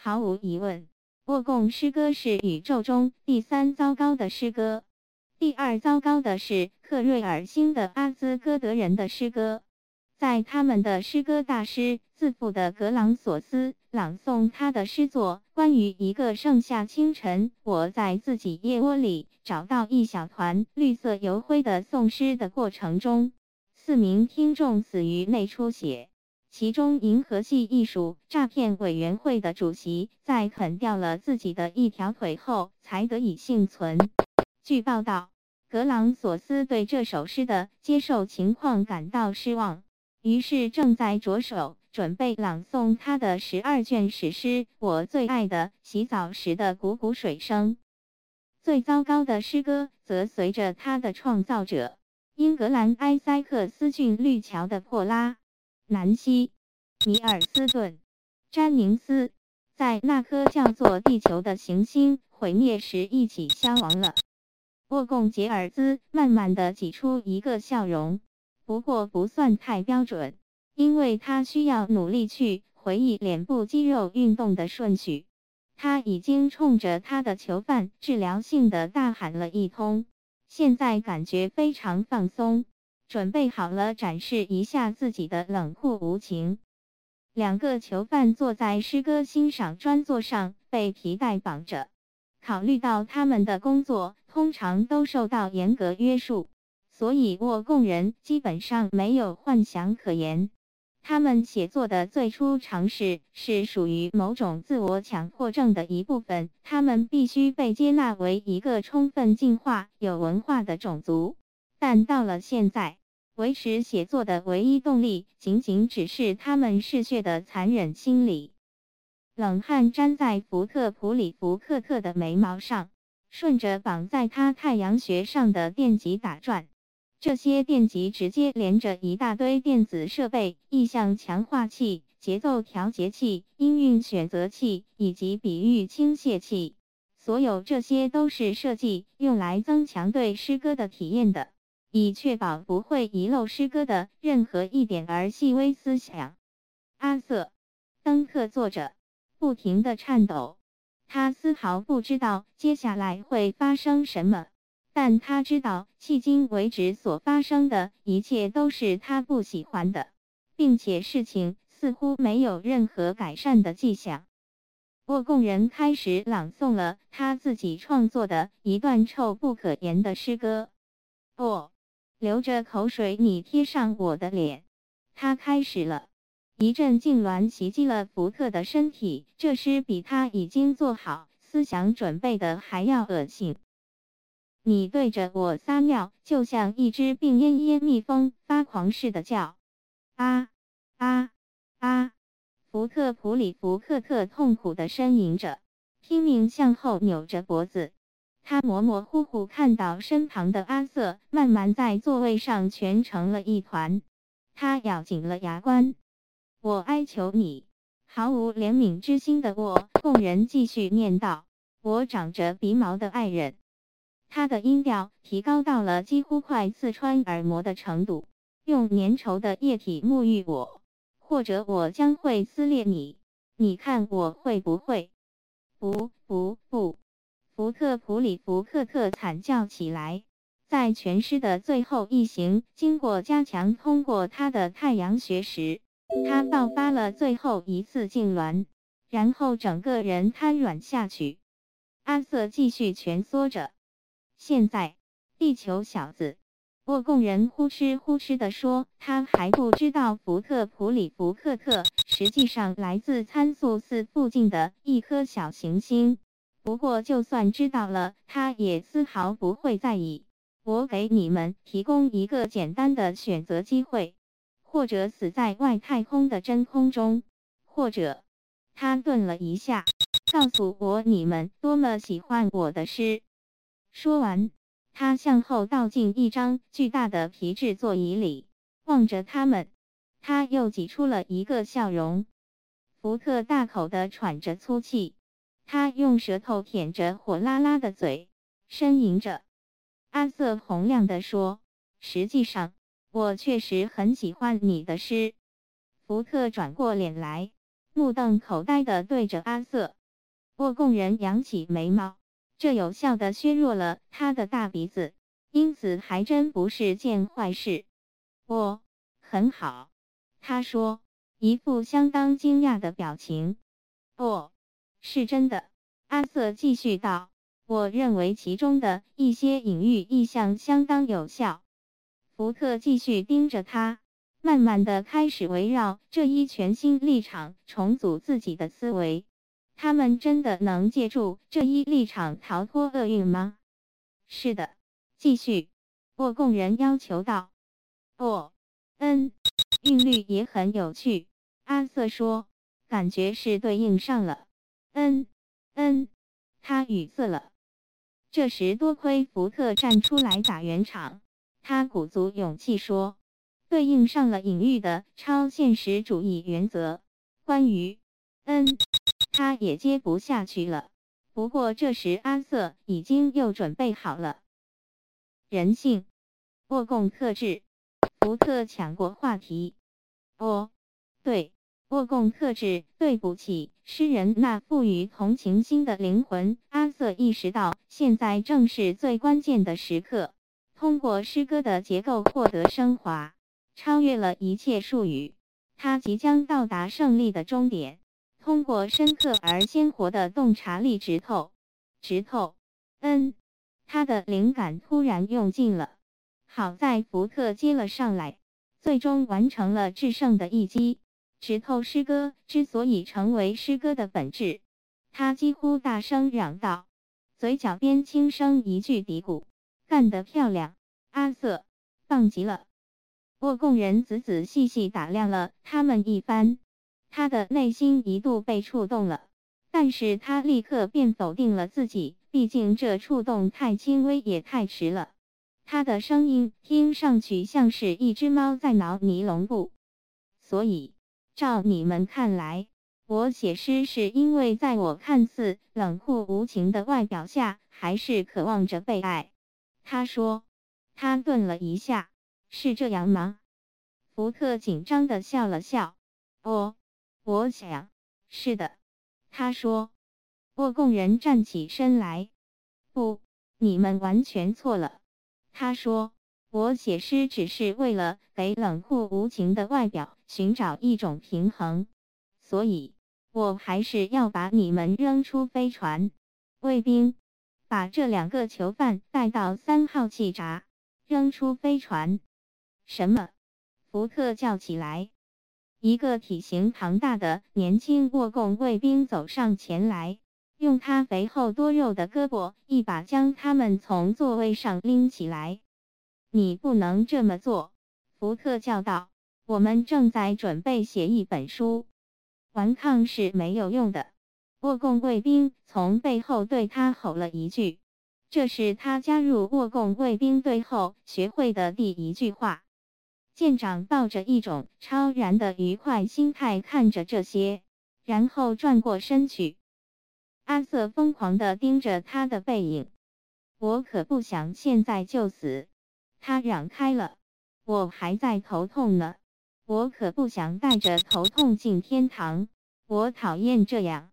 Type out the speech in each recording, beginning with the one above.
毫无疑问，沃贡诗歌是宇宙中第三糟糕的诗歌，第二糟糕的是克瑞尔星的阿兹戈德人的诗歌。在他们的诗歌大师自负的格朗索斯朗诵他的诗作《关于一个盛夏清晨，我在自己腋窝里找到一小团绿色油灰的颂诗的过程中，四名听众死于内出血。其中，银河系艺术诈骗委员会的主席在啃掉了自己的一条腿后才得以幸存。据报道，格朗索斯对这首诗的接受情况感到失望。于是正在着手准备朗诵他的十二卷史诗《我最爱的洗澡时的汩汩水声》。最糟糕的诗歌则随着他的创造者英格兰埃塞克斯郡绿桥的珀拉、南希、米尔斯顿、詹宁斯，在那颗叫做地球的行星毁灭时一起消亡了。沃贡杰尔兹慢慢的挤出一个笑容。不过不算太标准，因为他需要努力去回忆脸部肌肉运动的顺序。他已经冲着他的囚犯治疗性的大喊了一通，现在感觉非常放松，准备好了展示一下自己的冷酷无情。两个囚犯坐在诗歌欣赏专座上，被皮带绑着。考虑到他们的工作通常都受到严格约束。所以，沃贡人基本上没有幻想可言。他们写作的最初尝试是属于某种自我强迫症的一部分。他们必须被接纳为一个充分进化、有文化的种族。但到了现在，维持写作的唯一动力，仅仅只是他们嗜血的残忍心理。冷汗粘在福特普里福克特的眉毛上，顺着绑在他太阳穴上的电极打转。这些电极直接连着一大堆电子设备、意象强化器、节奏调节器、音韵选择器以及比喻倾泻器。所有这些都是设计用来增强对诗歌的体验的，以确保不会遗漏诗歌的任何一点儿细微思想。阿瑟·登克坐着，不停地颤抖，他丝毫不知道接下来会发生什么。但他知道，迄今为止所发生的一切都是他不喜欢的，并且事情似乎没有任何改善的迹象。沃贡人开始朗诵了他自己创作的一段臭不可言的诗歌。哦，流着口水，你贴上我的脸。他开始了，一阵痉挛袭击了福特的身体。这时比他已经做好思想准备的还要恶心。你对着我撒尿，就像一只病恹恹蜜蜂发狂似的叫，啊啊啊！福特普里福克特痛苦的呻吟着，拼命向后扭着脖子。他模模糊糊看到身旁的阿瑟慢慢在座位上蜷成了一团。他咬紧了牙关。我哀求你，毫无怜悯之心的我供人继续念道：“我长着鼻毛的爱人。”他的音调提高到了几乎快刺穿耳膜的程度。用粘稠的液体沐浴我，或者我将会撕裂你。你看我会不会？不不不！福特普里福克特惨叫起来。在全尸的最后一行经过加强通过他的太阳穴时，他爆发了最后一次痉挛，然后整个人瘫软下去。阿瑟继续蜷缩着。现在，地球小子，沃贡人呼哧呼哧地说：“他还不知道福特普里福克特实际上来自参宿四附近的一颗小行星。不过，就算知道了，他也丝毫不会在意。我给你们提供一个简单的选择机会：或者死在外太空的真空中，或者……”他顿了一下，告诉我你们多么喜欢我的诗。说完，他向后倒进一张巨大的皮质座椅里，望着他们。他又挤出了一个笑容。福特大口地喘着粗气，他用舌头舔着火辣辣的嘴，呻吟着。阿瑟洪亮地说：“实际上，我确实很喜欢你的诗。”福特转过脸来，目瞪口呆地对着阿瑟。沃贡人扬起眉毛，这有效地削弱了他的大鼻子，因此还真不是件坏事。我很好，他说，一副相当惊讶的表情。哦，是真的，阿瑟继续道。我认为其中的一些隐喻意象相当有效。福特继续盯着他，慢慢的开始围绕这一全新立场重组自己的思维。他们真的能借助这一立场逃脱厄运吗？是的，继续。沃贡人要求道。哦，嗯，韵律也很有趣。阿瑟说，感觉是对应上了。嗯，嗯，他语塞了。这时，多亏福特站出来打圆场，他鼓足勇气说：“对应上了隐喻的超现实主义原则。”关于，嗯，他也接不下去了。不过这时阿瑟已经又准备好了。人性，沃贡特质。福特抢过话题：“哦，对。”沃贡特质，对不起，诗人那赋予同情心的灵魂。阿瑟意识到，现在正是最关键的时刻。通过诗歌的结构获得升华，超越了一切术语，他即将到达胜利的终点。通过深刻而鲜活的洞察力，直透，直透。嗯，他的灵感突然用尽了。好在福特接了上来，最终完成了制胜的一击。石头诗歌之所以成为诗歌的本质，他几乎大声嚷道，嘴角边轻声一句嘀咕：“干得漂亮，阿瑟，棒极了。”沃贡人仔仔细细打量了他们一番，他的内心一度被触动了，但是他立刻便否定了自己，毕竟这触动太轻微也太迟了。他的声音听上去像是一只猫在挠尼龙布，所以。照你们看来，我写诗是因为在我看似冷酷无情的外表下，还是渴望着被爱。他说，他顿了一下，是这样吗？福特紧张的笑了笑。哦，我想是的。他说。沃贡人站起身来。不，你们完全错了。他说。我写诗只是为了给冷酷无情的外表寻找一种平衡，所以我还是要把你们扔出飞船。卫兵，把这两个囚犯带到三号气闸，扔出飞船。什么？福特叫起来。一个体型庞大的年轻沃贡卫兵走上前来，用他肥厚多肉的胳膊一把将他们从座位上拎起来。你不能这么做，福特叫道。我们正在准备写一本书，顽抗是没有用的。沃贡卫兵从背后对他吼了一句，这是他加入沃贡卫兵队后学会的第一句话。舰长抱着一种超然的愉快心态看着这些，然后转过身去。阿瑟疯狂地盯着他的背影，我可不想现在就死。他嚷开了，我还在头痛呢，我可不想带着头痛进天堂，我讨厌这样。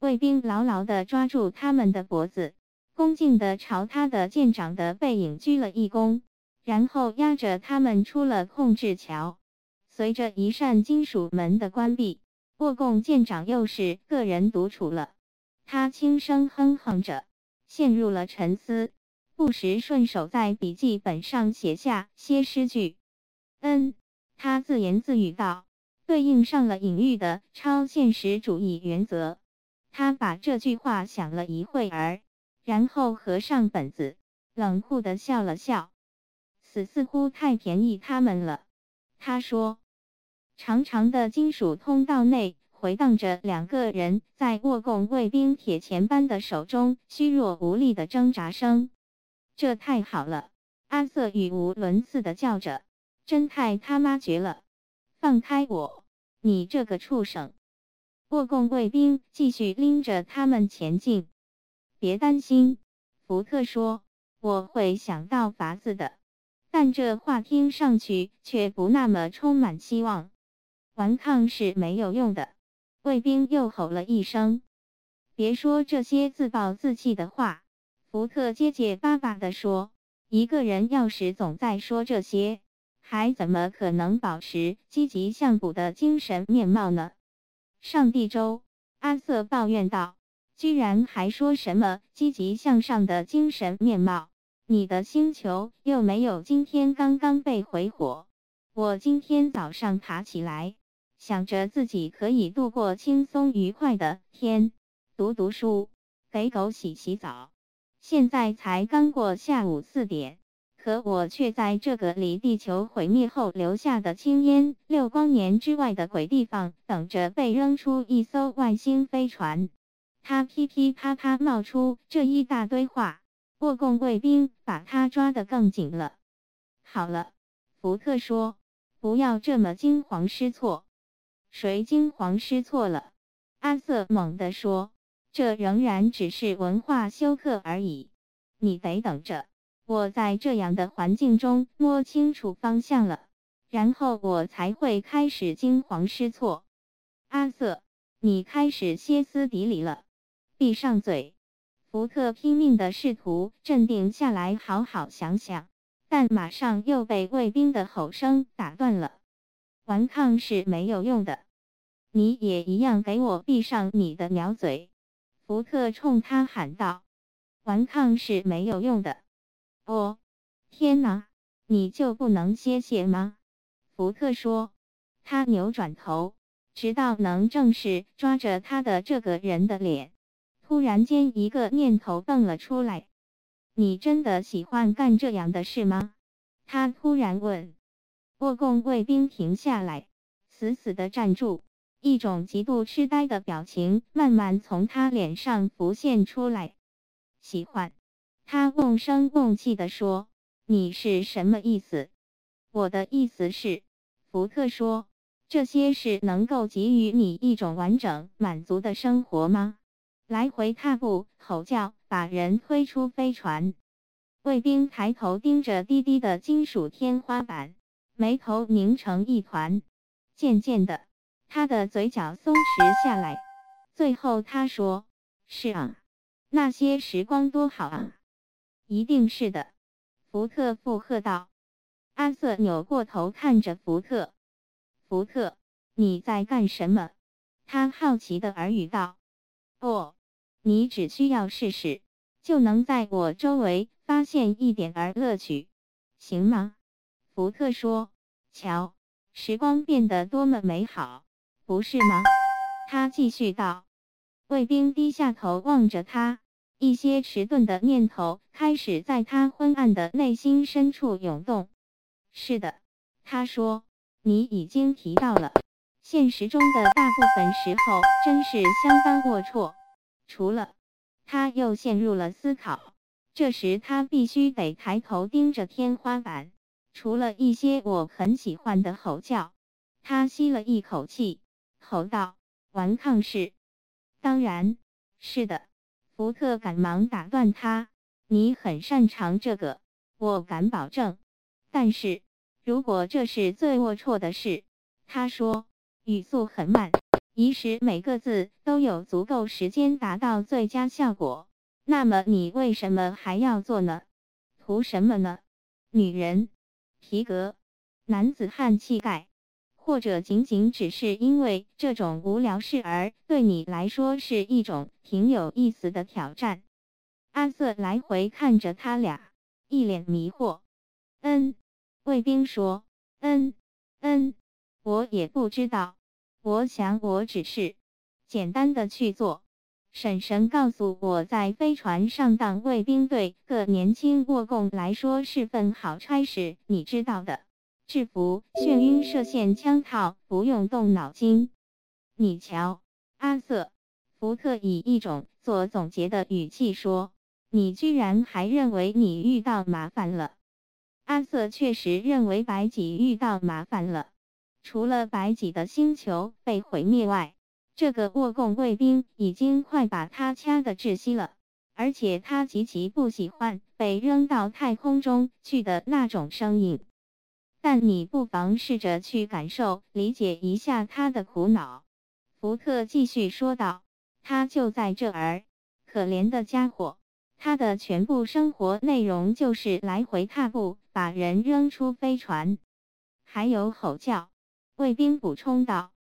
卫兵牢牢地抓住他们的脖子，恭敬地朝他的舰长的背影鞠了一躬，然后押着他们出了控制桥。随着一扇金属门的关闭，沃贡舰长又是个人独处了。他轻声哼哼着，陷入了沉思。不时顺手在笔记本上写下些诗句。嗯，他自言自语道，对应上了隐喻的超现实主义原则。他把这句话想了一会儿，然后合上本子，冷酷的笑了笑。死似乎太便宜他们了，他说。长长的金属通道内回荡着两个人在握贡卫兵铁钳般的手中虚弱无力的挣扎声。这太好了！阿瑟语无伦次的叫着，真太他妈绝了！放开我，你这个畜生！沃贡卫兵继续拎着他们前进。别担心，福特说，我会想到法子的。但这话听上去却不那么充满希望。顽抗是没有用的。卫兵又吼了一声：“别说这些自暴自弃的话！”福特结结巴巴地说：“一个人要是总在说这些，还怎么可能保持积极向补的精神面貌呢？”上帝州，阿瑟抱怨道：“居然还说什么积极向上的精神面貌？你的星球又没有今天刚刚被回火。我今天早上爬起来。”想着自己可以度过轻松愉快的天，读读书，给狗洗洗澡。现在才刚过下午四点，可我却在这个离地球毁灭后留下的青烟六光年之外的鬼地方，等着被扔出一艘外星飞船。他噼噼啪啪冒出这一大堆话，沃共卫兵把他抓得更紧了。好了，福特说，不要这么惊慌失措。谁惊慌失措了？阿瑟猛地说：“这仍然只是文化休克而已。你得等着，我在这样的环境中摸清楚方向了，然后我才会开始惊慌失措。”阿瑟，你开始歇斯底里了。闭上嘴！福特拼命地试图镇定下来，好好想想，但马上又被卫兵的吼声打断了。顽抗是没有用的，你也一样，给我闭上你的鸟嘴！福特冲他喊道：“顽抗是没有用的。”哦，天哪，你就不能歇歇吗？福特说。他扭转头，直到能正视抓着他的这个人的脸。突然间，一个念头蹦了出来：“你真的喜欢干这样的事吗？”他突然问。沃贡卫兵停下来，死死地站住，一种极度痴呆的表情慢慢从他脸上浮现出来。喜欢，他瓮声瓮气地说：“你是什么意思？”我的意思是，福特说：“这些是能够给予你一种完整满足的生活吗？”来回踏步、吼叫，把人推出飞船。卫兵抬头盯着低低的金属天花板。眉头拧成一团，渐渐的，他的嘴角松弛下来。最后他说：“是啊，那些时光多好啊！”一定是的，福特附和道。阿瑟扭过头看着福特：“福特，你在干什么？”他好奇的耳语道：“哦，你只需要试试，就能在我周围发现一点儿乐趣，行吗？”福特说：“瞧，时光变得多么美好，不是吗？”他继续道。卫兵低下头望着他，一些迟钝的念头开始在他昏暗的内心深处涌动。“是的。”他说，“你已经提到了，现实中的大部分时候真是相当龌龊。除了……”他又陷入了思考。这时他必须得抬头盯着天花板。除了一些我很喜欢的吼叫，他吸了一口气，吼道：“顽抗是，当然是的。”福特赶忙打断他：“你很擅长这个，我敢保证。但是，如果这是最龌龊的事，他说，语速很慢，以使每个字都有足够时间达到最佳效果，那么你为什么还要做呢？图什么呢？女人。”皮革、男子汉气概，或者仅仅只是因为这种无聊事而对你来说是一种挺有意思的挑战。阿瑟来回看着他俩，一脸迷惑。嗯，卫兵说。嗯嗯，我也不知道。我想我只是简单的去做。婶婶告诉我在飞船上当卫兵对个年轻沃贡来说是份好差事，你知道的。制服、眩晕、射线、枪套，不用动脑筋。你瞧，阿瑟，福特以一种做总结的语气说：“你居然还认为你遇到麻烦了？”阿瑟确实认为白几遇到麻烦了，除了白几的星球被毁灭外。这个沃贡卫兵已经快把他掐得窒息了，而且他极其不喜欢被扔到太空中去的那种声音。但你不妨试着去感受、理解一下他的苦恼。福特继续说道：“他就在这儿，可怜的家伙，他的全部生活内容就是来回踏步，把人扔出飞船，还有吼叫。”卫兵补充道：“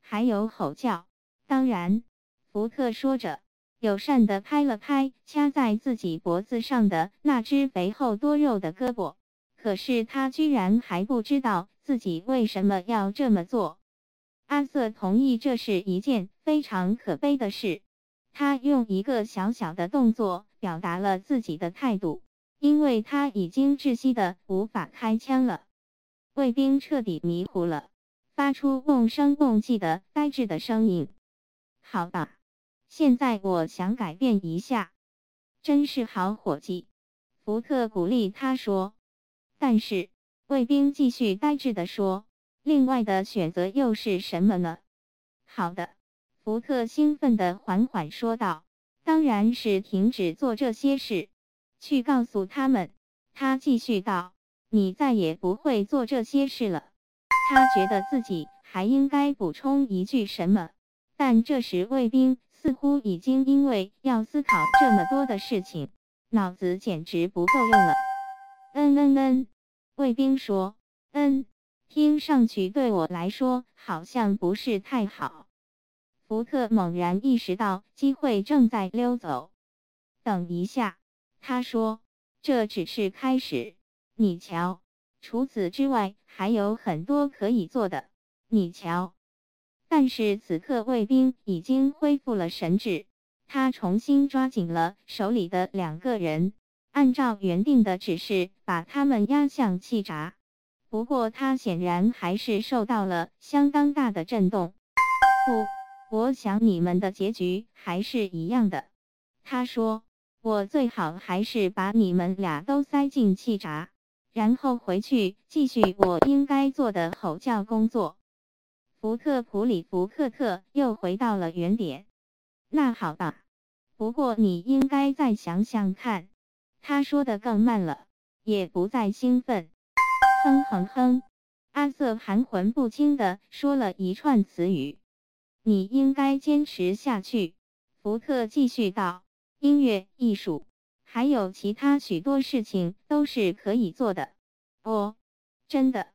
还有吼叫。”当然，福特说着，友善地拍了拍掐在自己脖子上的那只肥厚多肉的胳膊。可是他居然还不知道自己为什么要这么做。阿瑟同意这是一件非常可悲的事。他用一个小小的动作表达了自己的态度，因为他已经窒息的无法开枪了。卫兵彻底迷糊了，发出瓮声瓮气的呆滞的声音。好吧，现在我想改变一下。真是好伙计，福特鼓励他说。但是卫兵继续呆滞地说。另外的选择又是什么呢？好的，福特兴奋地缓缓说道：“当然是停止做这些事，去告诉他们。”他继续道：“你再也不会做这些事了。”他觉得自己还应该补充一句什么，但这时卫兵似乎已经因为要思考这么多的事情，脑子简直不够用了。嗯嗯嗯，卫兵说：“嗯。”听上去对我来说好像不是太好。福特猛然意识到机会正在溜走。等一下，他说：“这只是开始，你瞧。除此之外，还有很多可以做的，你瞧。”但是此刻卫兵已经恢复了神智，他重新抓紧了手里的两个人，按照原定的指示把他们压向气闸。不过他显然还是受到了相当大的震动。不，我想你们的结局还是一样的。他说：“我最好还是把你们俩都塞进气闸，然后回去继续我应该做的吼叫工作。”福特普里福克特又回到了原点。那好吧，不过你应该再想想看。他说的更慢了，也不再兴奋。哼哼哼，阿瑟含混不清的说了一串词语。你应该坚持下去，福特继续道。音乐、艺术，还有其他许多事情都是可以做的。哦，真的，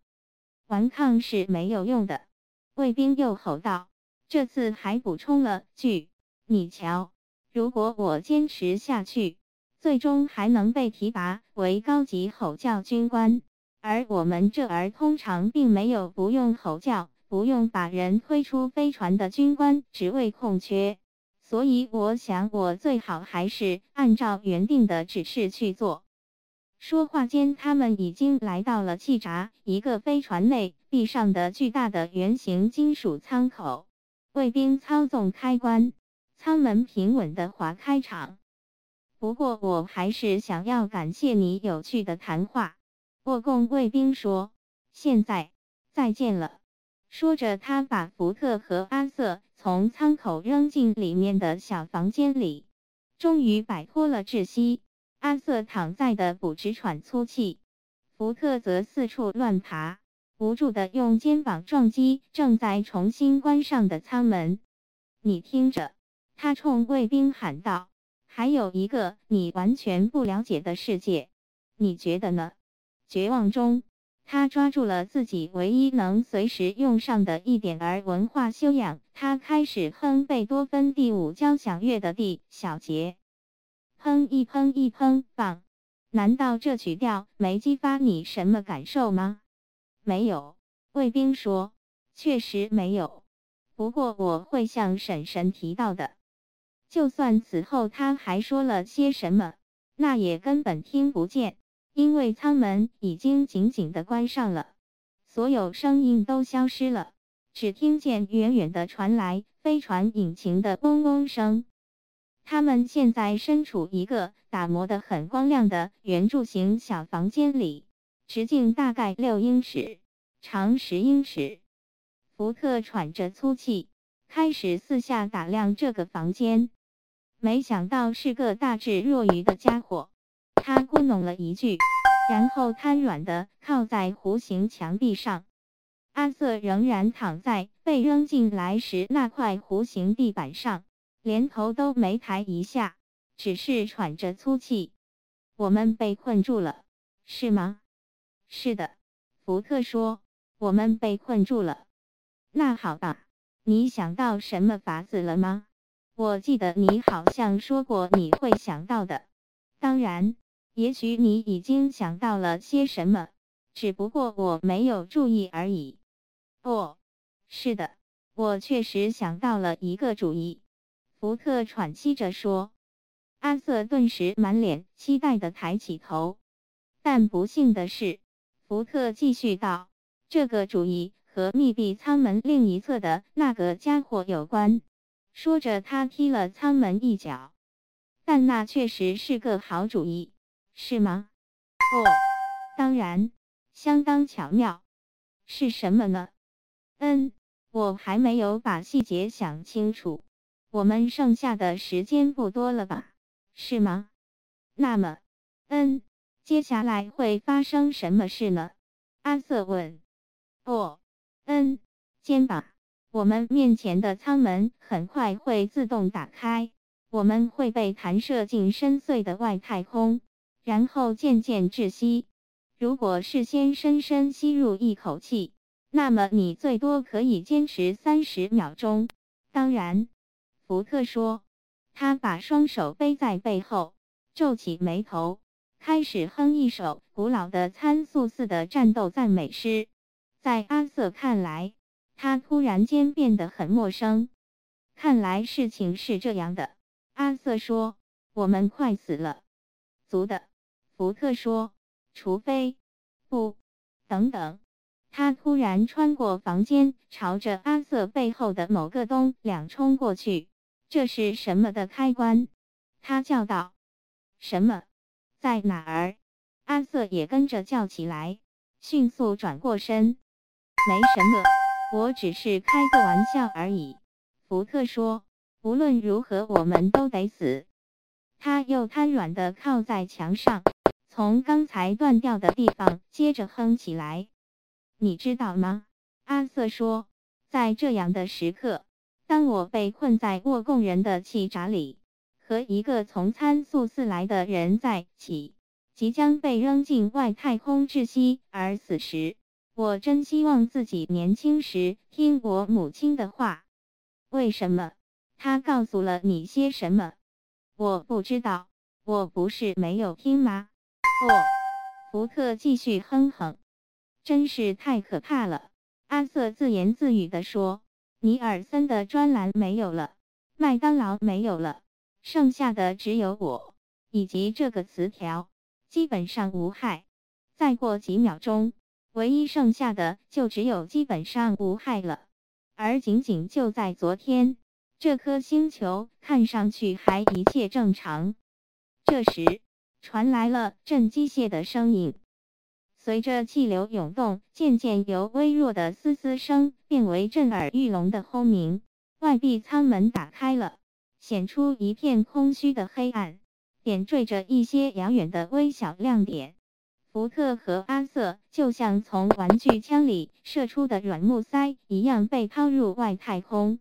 顽抗是没有用的。卫兵又吼道，这次还补充了句：“你瞧，如果我坚持下去，最终还能被提拔为高级吼叫军官。”而我们这儿通常并没有不用吼叫、不用把人推出飞船的军官职位空缺，所以我想我最好还是按照原定的指示去做。说话间，他们已经来到了气闸，一个飞船内壁上的巨大的圆形金属舱口。卫兵操纵开关，舱门平稳地滑开场。不过，我还是想要感谢你有趣的谈话。沃贡卫兵说：“现在再见了。”说着，他把福特和阿瑟从舱口扔进里面的小房间里，终于摆脱了窒息。阿瑟躺在的补直喘粗气，福特则四处乱爬，无助的用肩膀撞击正在重新关上的舱门。你听着，他冲卫兵喊道：“还有一个你完全不了解的世界，你觉得呢？”绝望中，他抓住了自己唯一能随时用上的一点儿文化修养。他开始哼贝多芬第五交响乐的第小节，哼一哼一哼，棒！难道这曲调没激发你什么感受吗？没有，卫兵说，确实没有。不过我会向婶婶提到的。就算此后他还说了些什么，那也根本听不见。因为舱门已经紧紧地关上了，所有声音都消失了，只听见远远地传来飞船引擎的嗡嗡声。他们现在身处一个打磨得很光亮的圆柱形小房间里，直径大概六英尺，长十英尺。福特喘着粗气，开始四下打量这个房间，没想到是个大智若愚的家伙。他咕哝了一句，然后瘫软地靠在弧形墙壁上。阿瑟仍然躺在被扔进来时那块弧形地板上，连头都没抬一下，只是喘着粗气。我们被困住了，是吗？是的，福特说，我们被困住了。那好吧，你想到什么法子了吗？我记得你好像说过你会想到的。当然，也许你已经想到了些什么，只不过我没有注意而已。哦，是的，我确实想到了一个主意。福特喘息着说。阿瑟顿时满脸期待的抬起头，但不幸的是，福特继续道：“这个主意和密闭舱门另一侧的那个家伙有关。”说着，他踢了舱门一脚。但那确实是个好主意，是吗？哦，当然，相当巧妙。是什么呢？嗯，我还没有把细节想清楚。我们剩下的时间不多了吧？是吗？那么，嗯，接下来会发生什么事呢？阿瑟问。哦，嗯，肩膀。我们面前的舱门很快会自动打开，我们会被弹射进深邃的外太空，然后渐渐窒息。如果事先深深吸入一口气，那么你最多可以坚持三十秒钟。当然，福特说，他把双手背在背后，皱起眉头，开始哼一首古老的参宿式的战斗赞美诗。在阿瑟看来。他突然间变得很陌生。看来事情是这样的，阿瑟说：“我们快死了。”足的，福特说：“除非……不，等等。”他突然穿过房间，朝着阿瑟背后的某个东两冲过去。这是什么的开关？他叫道：“什么？在哪儿？”阿瑟也跟着叫起来，迅速转过身：“没什么。”我只是开个玩笑而已，福特说。无论如何，我们都得死。他又瘫软地靠在墙上，从刚才断掉的地方接着哼起来。你知道吗？阿瑟说，在这样的时刻，当我被困在沃贡人的气闸里，和一个从参宿寺来的人在一起，即将被扔进外太空窒息而死时。我真希望自己年轻时听我母亲的话。为什么？她告诉了你些什么？我不知道。我不是没有听吗？哦，福特继续哼哼。真是太可怕了。阿瑟自言自语地说：“尼尔森的专栏没有了，麦当劳没有了，剩下的只有我以及这个词条，基本上无害。”再过几秒钟。唯一剩下的就只有基本上无害了，而仅仅就在昨天，这颗星球看上去还一切正常。这时，传来了震机械的声音，随着气流涌动，渐渐由微弱的嘶嘶声变为震耳欲聋的轰鸣。外壁舱门打开了，显出一片空虚的黑暗，点缀着一些遥远的微小亮点。福特和阿瑟就像从玩具枪里射出的软木塞一样被抛入外太空。